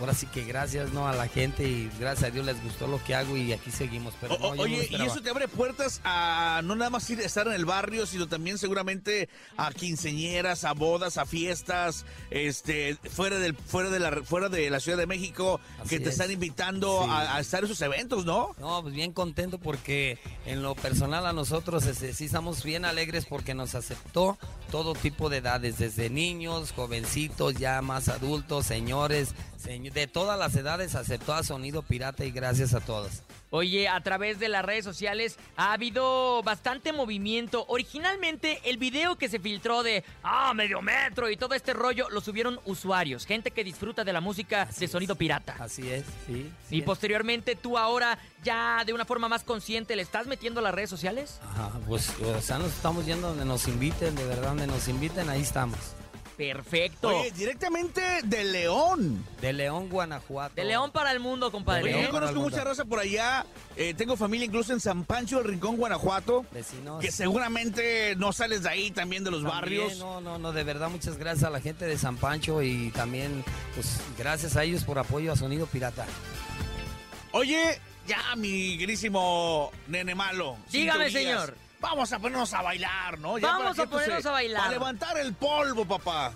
ahora sí que gracias, ¿no? A la gente y gracias a Dios les gustó lo que hago y aquí seguimos, pero O- no, no oye, y eso te abre puertas a no nada más ir a estar en el barrio, sino también seguramente a quinceñeras, a bodas, a fiestas, este, fuera del, fuera de la, fuera de la Ciudad de México, Así que te es. están invitando Sí. a, a estar en esos eventos, ¿no? No, pues bien contento porque en lo personal a nosotros este, sí estamos bien alegres porque nos aceptó todo tipo de edades, desde niños, jovencitos, ya más adultos, señores, señ- de todas las edades aceptó a Sonido Pirata y gracias a todos. Oye, a través de las redes sociales ha habido bastante movimiento. Originalmente el video que se filtró de ah, medio metro y todo este rollo lo subieron usuarios, gente que disfruta de la música de sonido pirata. Así es, sí. Y posteriormente tú ahora ya de una forma más consciente le estás metiendo a las redes sociales. Ajá, pues o sea, nos estamos yendo donde nos inviten, de verdad, donde nos inviten, ahí estamos. Perfecto. Oye, directamente de León. De León, Guanajuato. De León para el mundo, compadre. Oye, yo conozco mucha raza por allá. eh, tengo familia incluso en San Pancho del Rincón, Guanajuato. Vecinos. Que seguramente no sales de ahí también de los También, barrios. No, no, no, de verdad, muchas gracias a la gente de San Pancho y también, pues, gracias a ellos por apoyo a Sonido Pirata. Oye, ya, mi querísimo nene malo. Dígame, señor. Vamos a ponernos a bailar, ¿no? Vamos para a que, ponernos pues, a bailar. Para levantar el polvo, papá.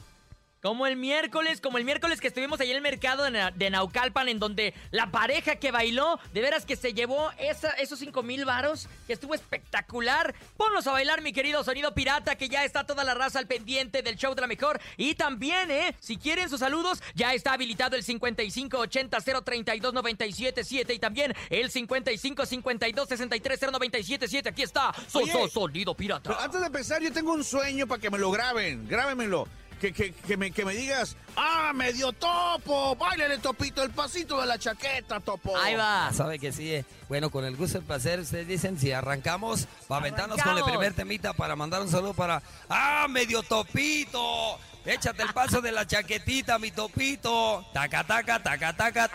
Como el miércoles, como el miércoles que estuvimos ahí en el mercado de, Na- de Naucalpan, en donde la pareja que bailó, de veras que se llevó esa- esos 5 mil varos, que estuvo espectacular. Ponlos a bailar, mi querido sonido pirata, que ya está toda la raza al pendiente del show de la mejor. Y también, ¿eh? Si quieren sus saludos, ya está habilitado el 5580-032-977 y también el 5552-630977. Aquí está, so- Oye, so- sonido pirata. Pero antes de empezar, yo tengo un sueño para que me lo graben. Grábenmelo. Que, que, que, me, que me digas, ¡ah, me dio topo! ¡Báilale, topito, el pasito de la chaqueta, topo! Ahí va. Sabe que sí. eh. Bueno, con el gusto y el placer, ustedes dicen, si arrancamos, para aventarnos con el primer temita para mandar un saludo para... ¡Ah, medio topito! Échate el paso de la chaquetita, mi topito. Taca, taca, taca, taca.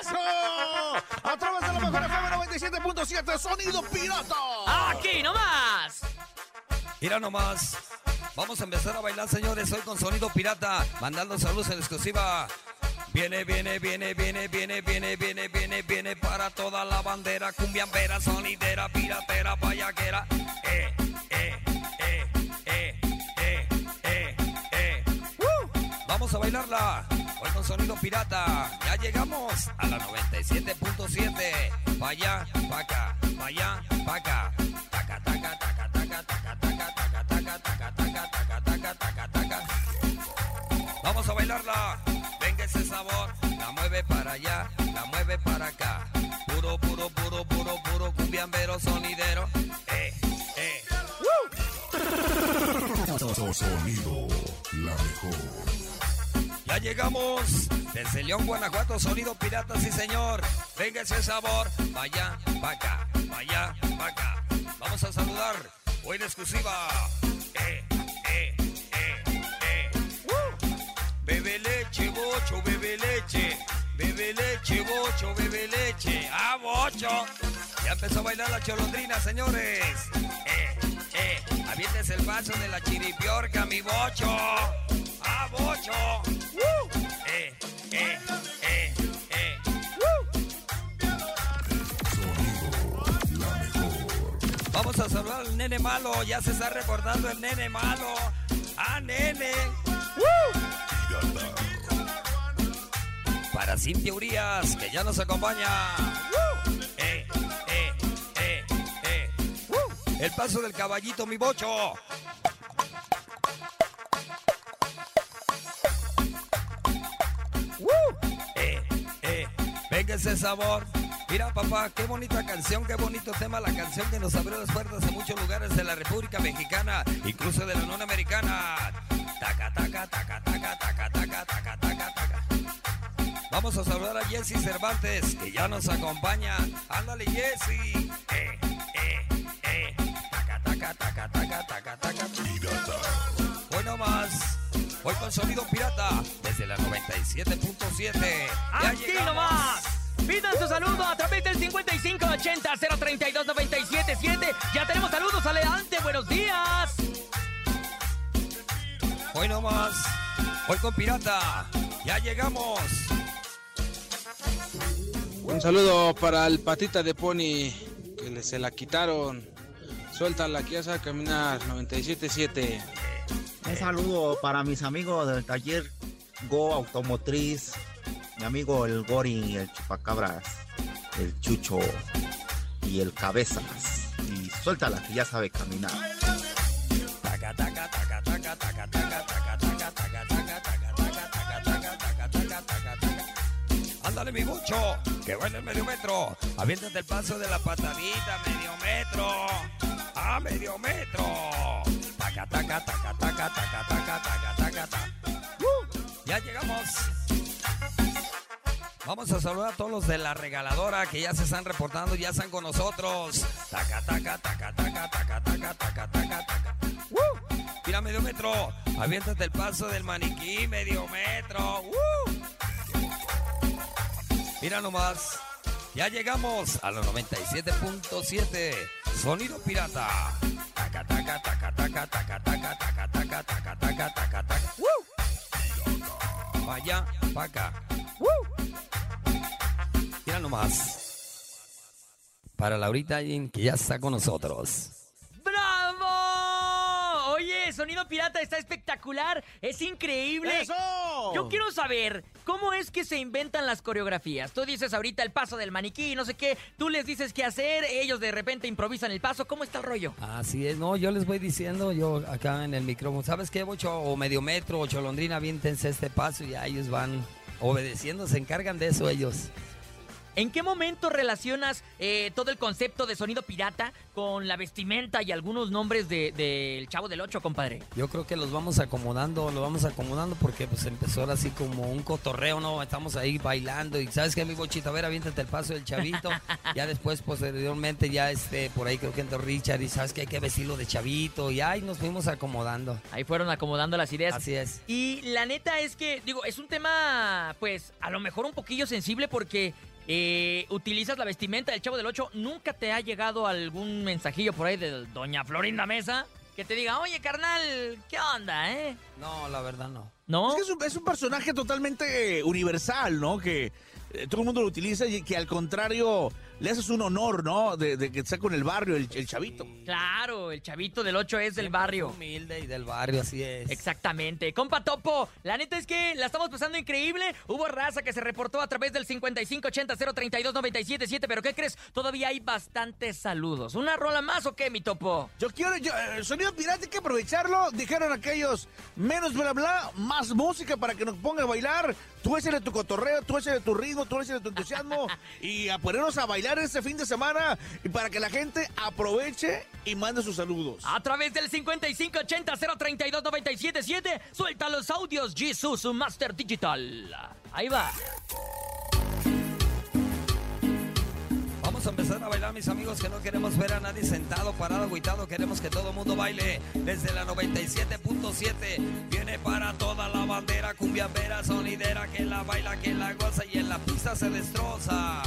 ¡Eso! A través de la mejor FM 97.7, Sonido Pirata. ¡Aquí nomás! Mira nomás. Vamos a empezar a bailar, señores, hoy con Sonido Pirata, mandando saludos en exclusiva. Viene, viene, viene, viene, viene, viene, viene, viene, viene para toda la bandera, cumbiambera, sonidera, piratera, payaquera. Pirata. Ya llegamos a la 97.7. Pa' allá, pa' acá, taca, taca, taca, taca, taca, taca, taca, taca, taca, taca, taca, taca. Vamos a bailarla. Venga ese sabor. La mueve para allá, la mueve para acá. Puro, puro, puro, puro, puro cumbiambero sonidero. Eh, eh. Sonido, la mejor. Llegamos desde León, Guanajuato, sonido pirata, sí señor. Venga ese sabor, vaya, acá, vaya, acá. Vamos a saludar, hoy en exclusiva. Eh, eh, eh. Bebe leche, bocho, bebe leche. Bebe leche, bocho, bebe leche. ¡Ah, bocho! Ya empezó a bailar la cholondrina, señores. Eh, eh, avientes el paso de la chiripiorca, mi bocho. ¡Ah, bocho! ¡Woo! Eh, eh, eh, eh. Vamos a saludar al nene malo. Ya se está recordando el nene malo. ¡Ah, nene! ¡Woo! para Cintia Urias, que ya nos acompaña. ¡Uh! Eh, eh, eh, ¡Uh! El paso del caballito, mi bocho. Eh, eh. Venga ese sabor. Mira papá, qué bonita canción, qué bonito tema, la canción que nos abrió las puertas en muchos lugares de la República Mexicana, incluso de la Unión Americana. Taca, taca, taca, taca, taca, taca, taca, taca. Vamos a saludar a Jesse Cervantes, que ya nos acompaña. Ándale, Jesse. Eh, eh, eh. Taca, taca, taca, taca, taca, taca. Hoy no más. Hoy con sonido pirata desde la 97.7. Ya ¡Aquí llegamos. nomás! Pidan su saludo a través del 5580-032-977. Ya tenemos saludos, adelante, buenos días. Hoy no más. Hoy con pirata. Ya llegamos. Un saludo para el patita de pony que le, se la quitaron. Suéltala, que ya sabe caminar 97.7. Un saludo para mis amigos del taller Go Automotriz, mi amigo el Gori, el Chupacabras, el Chucho y el Cabezas. Y suéltala que ya sabe caminar. Taca, taca, Ándale mi mucho, que baila el medio metro. Aviéntate el paso de la patadita, medio metro. A medio metro. Taca, taca, taca, taca, taca, taca, taca, taca, taca. ¡Uh! Ya llegamos. Vamos a saludar a todos los de la regaladora que ya se están reportando, ya están con nosotros. Taca, taca, taca, taca, taca, taca, taca, taca, taca. ¡Uh! Mira, medio metro. Aviéntate el paso del maniquí, medio metro. ¡Uh! Mira nomás. Ya llegamos a los 97.7. Sonido pirata. Taca, taca, taca, taca, taca, taca, taca, taca, taca, taca, taca, taca. ¡Uh! Pa' acá. ¡Uh! Mira nomás. Para Laurita Yin, que ya está con nosotros. Oye, Sonido Pirata está espectacular, es increíble. ¡Eso! Yo quiero saber cómo es que se inventan las coreografías. Tú dices ahorita el paso del maniquí, no sé qué, tú les dices qué hacer, ellos de repente improvisan el paso. ¿Cómo está el rollo? Así es, no, yo les voy diciendo, yo acá en el micrófono, ¿sabes qué, Bocho? O medio metro, o cholondrina, aviéntense este paso y ya ellos van obedeciendo, se encargan de eso ellos. ¿En qué momento relacionas eh, todo el concepto de sonido pirata con la vestimenta y algunos nombres del de, Chavo del Ocho, compadre? Yo creo que los vamos acomodando, los vamos acomodando porque pues empezó ahora así como un cotorreo, ¿no? Estamos ahí bailando y ¿sabes qué, mi bochito? A ver, aviéntate el paso del chavito. ya después, posteriormente, ya este, por ahí creo que entró Richard y ¿sabes que Hay que vestirlo de chavito y ahí nos fuimos acomodando. Ahí fueron acomodando las ideas. Así es. Y la neta es que, digo, es un tema, pues, a lo mejor un poquillo sensible porque eh, utilizas la vestimenta del Chavo del Ocho, ¿nunca te ha llegado algún mensajillo por ahí de Doña Florinda Mesa? Que te diga, oye, carnal, ¿qué onda, eh? No, la verdad no. ¿No? Es que es un, es un personaje totalmente universal, ¿no? Que eh, todo el mundo lo utiliza y que al contrario le haces un honor, ¿no? De, de que está con el barrio, el, el, chavito. Claro, el chavito del 8 es del barrio. Humilde y del barrio, así es. Exactamente. Compa Topo, la neta es que la estamos pasando increíble. Hubo raza que se reportó a través del 5580-032-977, pero ¿qué crees? Todavía hay bastantes saludos. ¿Una rola más o qué, mi Topo? Yo quiero, yo, el sonido pirata hay que aprovecharlo. Dijeron aquellos, menos bla bla, más música para que nos ponga a bailar. Tú échale tu cotorreo, tú échale tu ritmo, tú échale tu entusiasmo y a ponernos a bailar este fin de semana y para que la gente aproveche y mande sus saludos. A través del 5580-032-977, suelta los audios Jesus Master Digital. Ahí va. A empezar a bailar, mis amigos, que no queremos ver a nadie sentado, parado, agüitado. Queremos que todo el mundo baile desde la 97.7. Viene para toda la bandera, cumbiambera, sonidera, que la baila, que la goza y en la pista se destroza.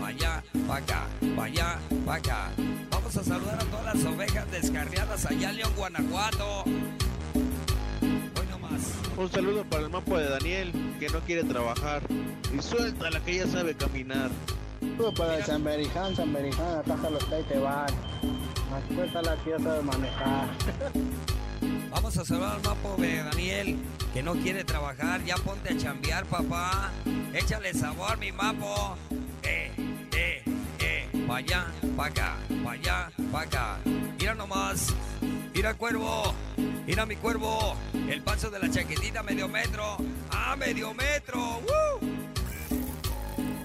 Vaya, pa' acá, vaya, pa' acá. Vamos a saludar a todas las ovejas descarriadas allá en León, Guanajuato. Hoy nomás. Un saludo para el mapo de Daniel, que no quiere trabajar. Y suelta la que ya sabe caminar. Saludo para el San Beriján, San Beriján, ataja los ahí te van. Suéltala que ya sabe manejar. Vamos a saludar al mapo de Daniel, que no quiere trabajar. Ya ponte a chambear, papá. Échale sabor, mi mapo. Eh, eh, eh. Pa' allá, pa' acá, pa' allá, pa' acá. Mira nomás. Mira, cuervo. Mira mi cuervo. El paso de la chaquetita medio metro. ¡Ah, medio metro! ¡Woo!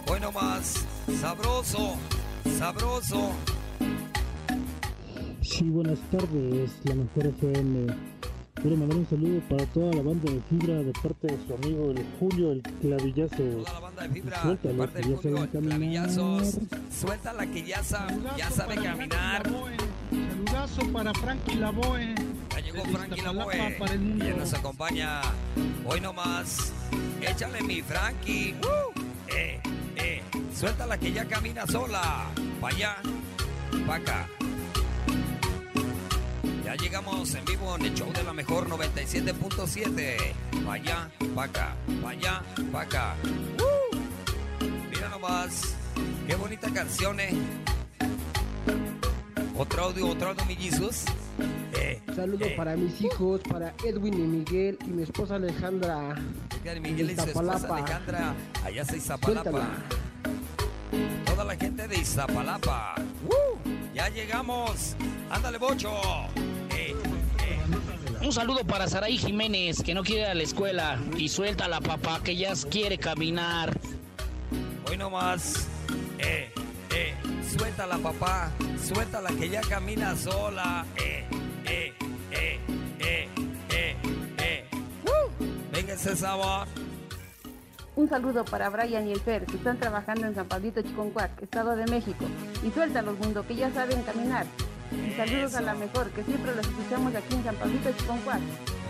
Hoy nomás. Sabroso. Sabroso. Sí, buenas tardes, la mejor FM. Quiero mandar un saludo para toda la banda de Fibra de parte de su amigo el Julio, el clavillazo. Toda la banda de Fibra, Suéltalo, de parte Julio, el clavillazos. Suelta la que ya, sa- ya sabe caminar. Saludazo para Frankie Lavoe. Ya llegó Frankie mundo. Y nos acompaña hoy nomás. Échale mi Frankie. ¡Uh! Eh, eh. Suelta la que ya camina sola. Pa' allá, pa' acá. Ya llegamos en vivo en el show de la mejor 97.7. Pa' allá, pa' acá, allá. ¡Uh! Mira nomás. Qué bonita canción, eh. Otro audio, otro audio, mi Jesus. Eh, Saludo eh. para mis hijos, para Edwin y Miguel y mi esposa Alejandra. Edgar Miguel y su esposa. Alejandra, allá Iztapalapa. Toda la gente de Iztapalapa. ¡Uh! Ya llegamos. Ándale, bocho. Eh, Un saludo para Saraí Jiménez, que no quiere ir a la escuela. Y suelta la papá, que ya quiere caminar. Hoy nomás. Eh, eh. Suéltala, papá. Suéltala que ya camina sola. Eh, eh, eh, eh, eh, eh. Venga ese sabor. Un saludo para Brian y el Fer, que están trabajando en San Pablito Chiconcuac, Estado de México. Y suéltalos, mundo, que ya saben caminar. Y saludos a la mejor, que siempre los escuchamos aquí en San Pablito Chiconcuac.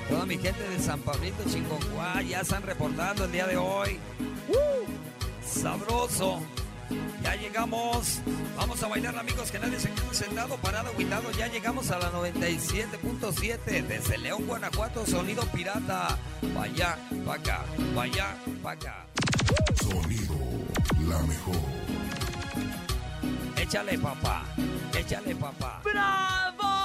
Toda mi gente de San Pablito, Chingoncuá, ya están reportando el día de hoy. ¡Uh! Sabroso. Ya llegamos. Vamos a bailar, amigos, que nadie se quede sentado, parado, cuidado. Ya llegamos a la 97.7 desde León, Guanajuato, sonido pirata. Vaya, pa' acá, vaya, pa' acá. Sonido la mejor. Échale, papá. Échale, papá. ¡Bravo!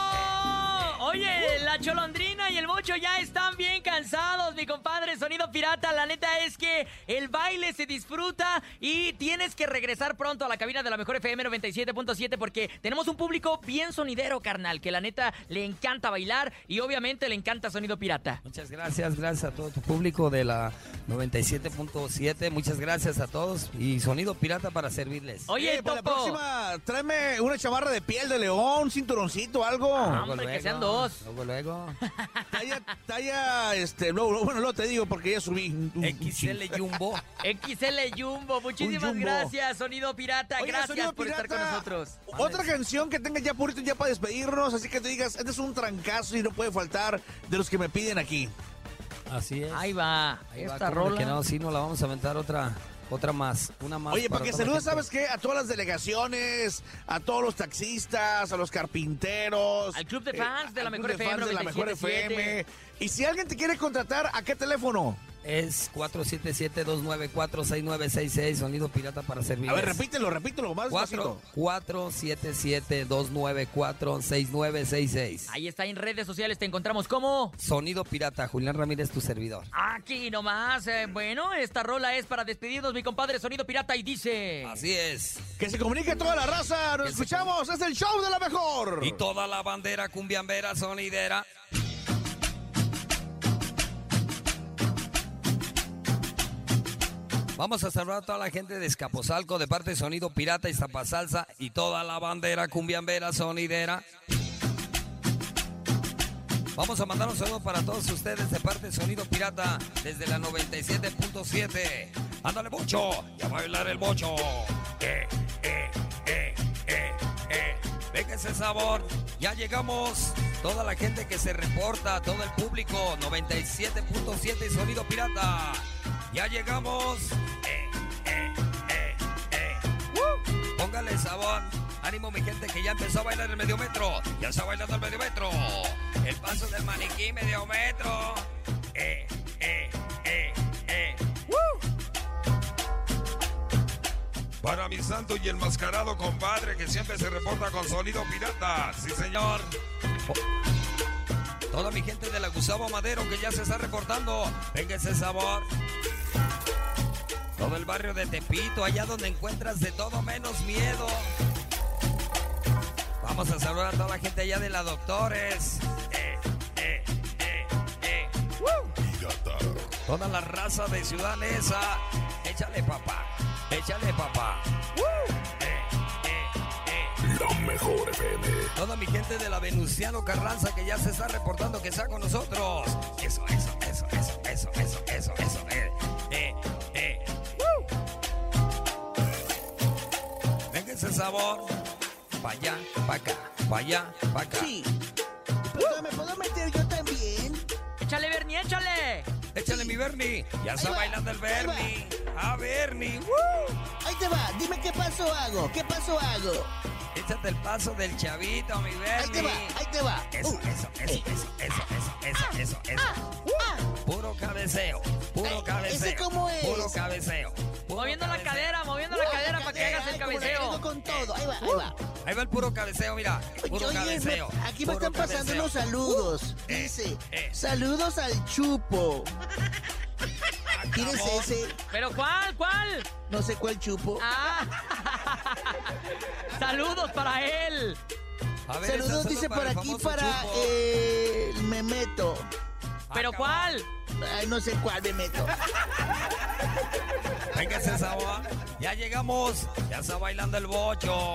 Oye, la cholondrina y el bocho ya están bien cansados, mi compadre. Sonido pirata, la neta es que el baile se disfruta y tienes que regresar pronto a la cabina de la mejor FM 97.7 porque tenemos un público bien sonidero, carnal, que la neta le encanta bailar y obviamente le encanta sonido pirata. Muchas gracias, gracias a todo tu público de la 97.7. Muchas gracias a todos y sonido pirata para servirles. Oye, Eh, para la Topo. próxima, tráeme una chamarra de piel de león, un cinturoncito, algo. Ah, hombre, que sean dos. Luego, luego. Talla, talla, este, no, no, bueno, no te digo porque ya subí. un- un- XL Jumbo. XL Jumbo, muchísimas Jumbo. gracias, Sonido Pirata. Gracias Sonido por estar con nosotros. Otra canción que tenga ya purito ya para despedirnos, así que te digas, este es un trancazo y no puede faltar de los que me piden aquí. Así es. Ahí va, Ahí va, esta ¿cómo de rola. que no, sí, no la vamos a aventar otra, otra más. Una más. Oye, para que saludes. ¿sabes qué? A todas las delegaciones, a todos los taxistas, a los carpinteros. Al club de eh, fans de la mejor club de FM fans de la mejor 97.7. FM. Y si alguien te quiere contratar, ¿a qué teléfono? Es 477-294-6966, sonido pirata para servirles. A ver, repítelo, repítelo, más Cuatro- despacito. 477-294-6966. Ahí está en redes sociales, te encontramos como Sonido pirata, Julián Ramírez, tu servidor. aquí nomás. Eh, bueno, esta rola es para despedirnos, mi compadre Sonido Pirata, y dice... Así es. Que se comunique toda la raza, nos Que se escuchamos, es el show de la mejor. Y toda la bandera cumbiambera sonidera. Vamos a saludar a toda la gente de Escaposalco de parte de Sonido Pirata y Zapasalsa y toda la bandera cumbiambera sonidera. Vamos a mandar un saludo para todos ustedes de parte de Sonido Pirata desde la 97.7. Ándale, bocho, va a bailar el bocho. Eh, eh, eh, eh, eh. Venga ese sabor, ya llegamos. Toda la gente que se reporta, todo el público, 97.7 y Sonido Pirata. Ya llegamos. Eh, eh, eh, eh. ¡Uh! Póngale sabor. Ánimo mi gente que ya empezó a bailar el medio metro. Ya está bailando el medio metro. El paso del maniquí medio metro. Eh, eh, eh, eh. Para mi santo y enmascarado compadre que siempre se reporta con sonido pirata. Sí, señor. Toda mi gente de la Gustavo Madero que ya se está reportando. Venga ese sabor. Todo el barrio de Tepito, allá donde encuentras de todo menos miedo. Vamos a saludar a toda la gente allá de la Doctores. Eh, eh, eh, eh. Toda la raza de Ciudad Neza. Échale papá. Échale papá. Eh. La mejor FM. Toda mi gente de la Venustiano Carranza que ya se está reportando que está con nosotros. Eso, eso, eso, eso, eso, eso, eso, eso. Eh, sabor. Pa' allá, pa' acá, pa' allá, pa' acá. Sí. ¿Pero me puedo meter yo también? ¡Échale, Bernie, échale! Échale mi Bernie. Ya está va, bailando el ahí va. Bernie. A Bernie. Ahí te va, dime qué paso hago, qué paso hago. Échate el paso del chavito, mi baby. Ahí te va, ahí te va. Eso, uh. eso, eso, eh. eso, eso, ah. eso, eso, ah. eso, eso. Ah. Uh. ah. Puro cabeceo, puro eh, cabeceo. ¿Ese cómo es? Puro cabeceo. Moviendo la cadera, moviendo la, uh, cadera para que eh, hagas el cabeceo. Con todo. Ahí va, ahí va. Ahí va el puro cabeceo, mira. Puro cabeceo. Aquí me están pasando unos saludos. Dice, saludos al chupo. ¿Quién es ese? ¿Pero cuál? ¿Cuál? No sé cuál chupo. Ah. Saludos para él. A ver, Saludos, dice por aquí para eh, el Memeto. ¿Pero cuál? Ay, no sé cuál Memeto. Véngase, Saba. Ya llegamos. Ya está bailando el bocho.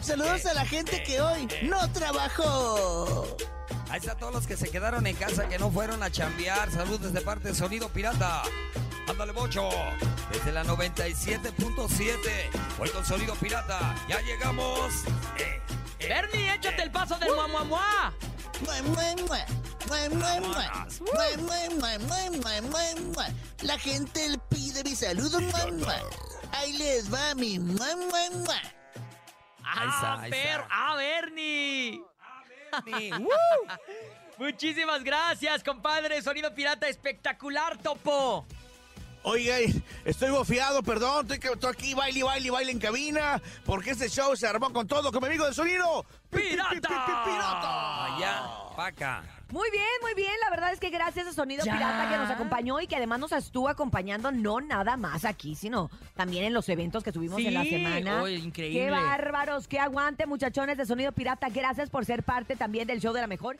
Saludos a la gente que hoy no trabajó. Ahí está todos los que se quedaron en casa, que no fueron a chambear. Saludos de parte de Sonido Pirata. Ándale, bocho. Desde la 97.7. Hoy con Sonido Pirata. Ya llegamos. Eh, eh, Bernie, échate el paso del mua, mua, mua. Mua, mua, mua. Mua, mua, mua. Mua, mua, mua, mua, mua, mua, mua. La gente le pide mi saludo. mua. Ahí les va mi está, Ah, ahí per- está. ah, Bernie. Muchísimas gracias, compadre. Sonido pirata espectacular, topo. Oiga, estoy bofiado, perdón, estoy, que- estoy aquí, baile, baile, baile en cabina, porque este show se armó con todo, con mi amigo del sonido. pi, pi, pi, pi, pi, ¡Pirata! Allá, paca. Muy bien, muy bien. La verdad es que gracias a Sonido Ya. Pirata que nos acompañó y que además nos estuvo acompañando no nada más aquí, sino también en los eventos que tuvimos en la semana. oye, increíble. Qué bárbaros, qué aguante, muchachones de Sonido Pirata. Gracias por ser parte también del show de la mejor.